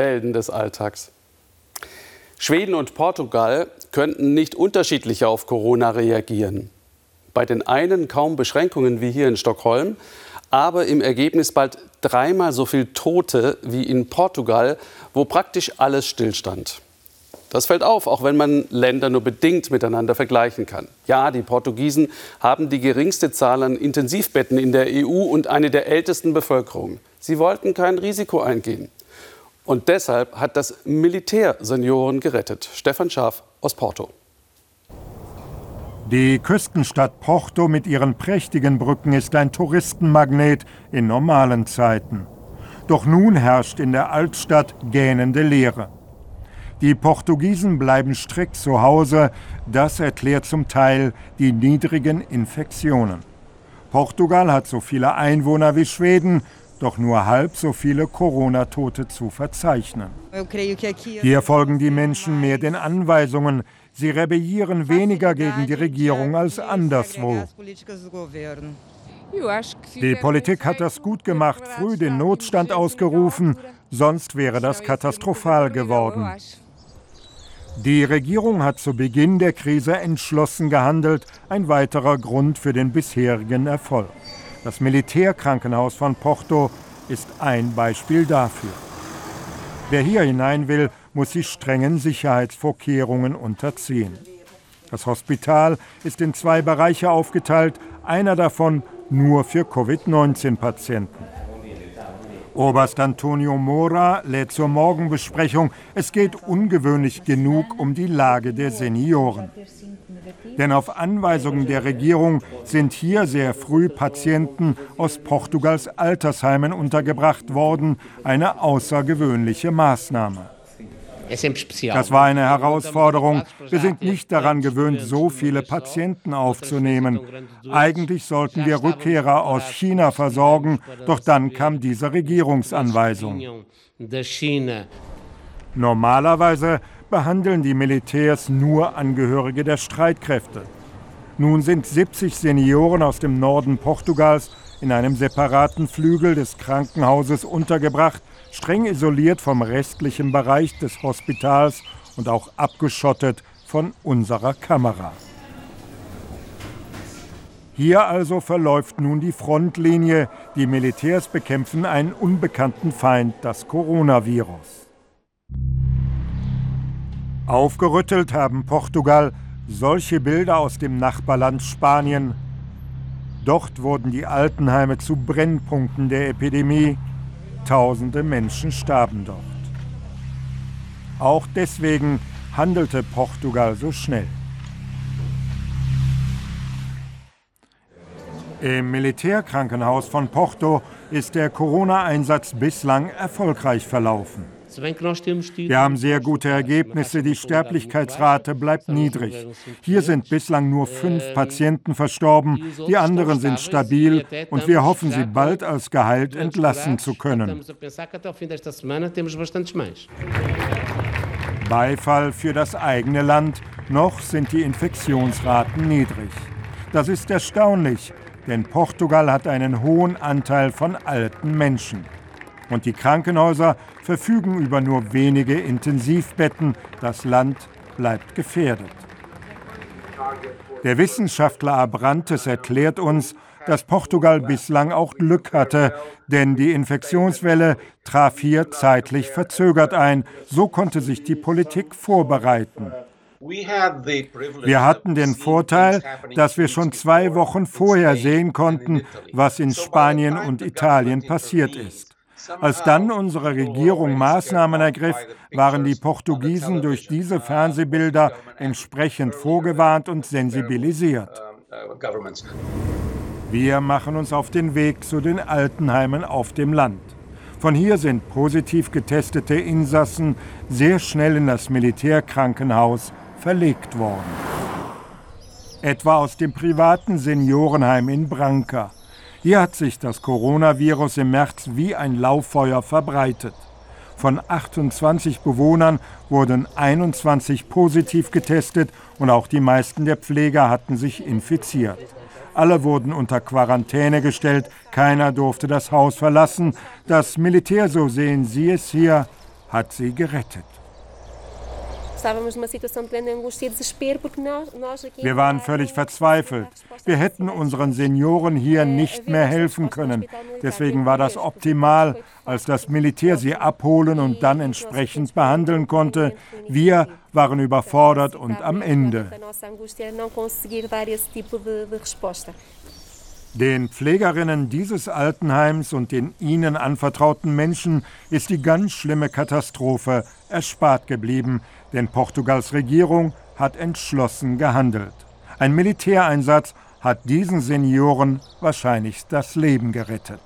Helden des Alltags. Schweden und Portugal könnten nicht unterschiedlicher auf Corona reagieren. Bei den einen kaum Beschränkungen wie hier in Stockholm, aber im Ergebnis bald dreimal so viel Tote wie in Portugal, wo praktisch alles stillstand. Das fällt auf, auch wenn man Länder nur bedingt miteinander vergleichen kann. Ja, die Portugiesen haben die geringste Zahl an Intensivbetten in der EU und eine der ältesten Bevölkerungen. Sie wollten kein Risiko eingehen. Und deshalb hat das Militär Senioren gerettet. Stefan Schaaf aus Porto. Die Küstenstadt Porto mit ihren prächtigen Brücken ist ein Touristenmagnet in normalen Zeiten. Doch nun herrscht in der Altstadt gähnende Leere. Die Portugiesen bleiben strikt zu Hause, das erklärt zum Teil die niedrigen Infektionen. Portugal hat so viele Einwohner wie Schweden, doch nur halb so viele Corona-Tote zu verzeichnen. Hier folgen die Menschen mehr den Anweisungen. Sie rebellieren weniger gegen die Regierung als anderswo. Die Politik hat das gut gemacht, früh den Notstand ausgerufen, sonst wäre das katastrophal geworden. Die Regierung hat zu Beginn der Krise entschlossen gehandelt, ein weiterer Grund für den bisherigen Erfolg. Das Militärkrankenhaus von Porto ist ein Beispiel dafür. Wer hier hinein will, muss sich strengen Sicherheitsvorkehrungen unterziehen. Das Hospital ist in zwei Bereiche aufgeteilt, einer davon nur für Covid-19-Patienten. Oberst Antonio Mora lädt zur Morgenbesprechung. Es geht ungewöhnlich genug um die Lage der Senioren. Denn auf Anweisungen der Regierung sind hier sehr früh Patienten aus Portugals Altersheimen untergebracht worden, eine außergewöhnliche Maßnahme. Das war eine Herausforderung. Wir sind nicht daran gewöhnt, so viele Patienten aufzunehmen. Eigentlich sollten wir Rückkehrer aus China versorgen, doch dann kam diese Regierungsanweisung. Normalerweise behandeln die Militärs nur Angehörige der Streitkräfte. Nun sind 70 Senioren aus dem Norden Portugals in einem separaten Flügel des Krankenhauses untergebracht, streng isoliert vom restlichen Bereich des Hospitals und auch abgeschottet von unserer Kamera. Hier also verläuft nun die Frontlinie. Die Militärs bekämpfen einen unbekannten Feind, das Coronavirus. Aufgerüttelt haben Portugal solche Bilder aus dem Nachbarland Spanien. Dort wurden die Altenheime zu Brennpunkten der Epidemie. Tausende Menschen starben dort. Auch deswegen handelte Portugal so schnell. Im Militärkrankenhaus von Porto ist der Corona-Einsatz bislang erfolgreich verlaufen. Wir haben sehr gute Ergebnisse, die Sterblichkeitsrate bleibt niedrig. Hier sind bislang nur fünf Patienten verstorben, die anderen sind stabil und wir hoffen, sie bald als geheilt entlassen zu können. Beifall für das eigene Land, noch sind die Infektionsraten niedrig. Das ist erstaunlich, denn Portugal hat einen hohen Anteil von alten Menschen. Und die Krankenhäuser verfügen über nur wenige Intensivbetten. Das Land bleibt gefährdet. Der Wissenschaftler Abrantes erklärt uns, dass Portugal bislang auch Glück hatte, denn die Infektionswelle traf hier zeitlich verzögert ein. So konnte sich die Politik vorbereiten. Wir hatten den Vorteil, dass wir schon zwei Wochen vorher sehen konnten, was in Spanien und Italien passiert ist. Als dann unsere Regierung Maßnahmen ergriff, waren die Portugiesen durch diese Fernsehbilder entsprechend vorgewarnt und sensibilisiert. Wir machen uns auf den Weg zu den Altenheimen auf dem Land. Von hier sind positiv getestete Insassen sehr schnell in das Militärkrankenhaus verlegt worden. Etwa aus dem privaten Seniorenheim in Branca. Hier hat sich das Coronavirus im März wie ein Lauffeuer verbreitet. Von 28 Bewohnern wurden 21 positiv getestet und auch die meisten der Pfleger hatten sich infiziert. Alle wurden unter Quarantäne gestellt, keiner durfte das Haus verlassen. Das Militär, so sehen Sie es hier, hat sie gerettet. Wir waren völlig verzweifelt. Wir hätten unseren Senioren hier nicht mehr helfen können. Deswegen war das optimal, als das Militär sie abholen und dann entsprechend behandeln konnte. Wir waren überfordert und am Ende. Den Pflegerinnen dieses Altenheims und den ihnen anvertrauten Menschen ist die ganz schlimme Katastrophe erspart geblieben, denn Portugals Regierung hat entschlossen gehandelt. Ein Militäreinsatz hat diesen Senioren wahrscheinlich das Leben gerettet.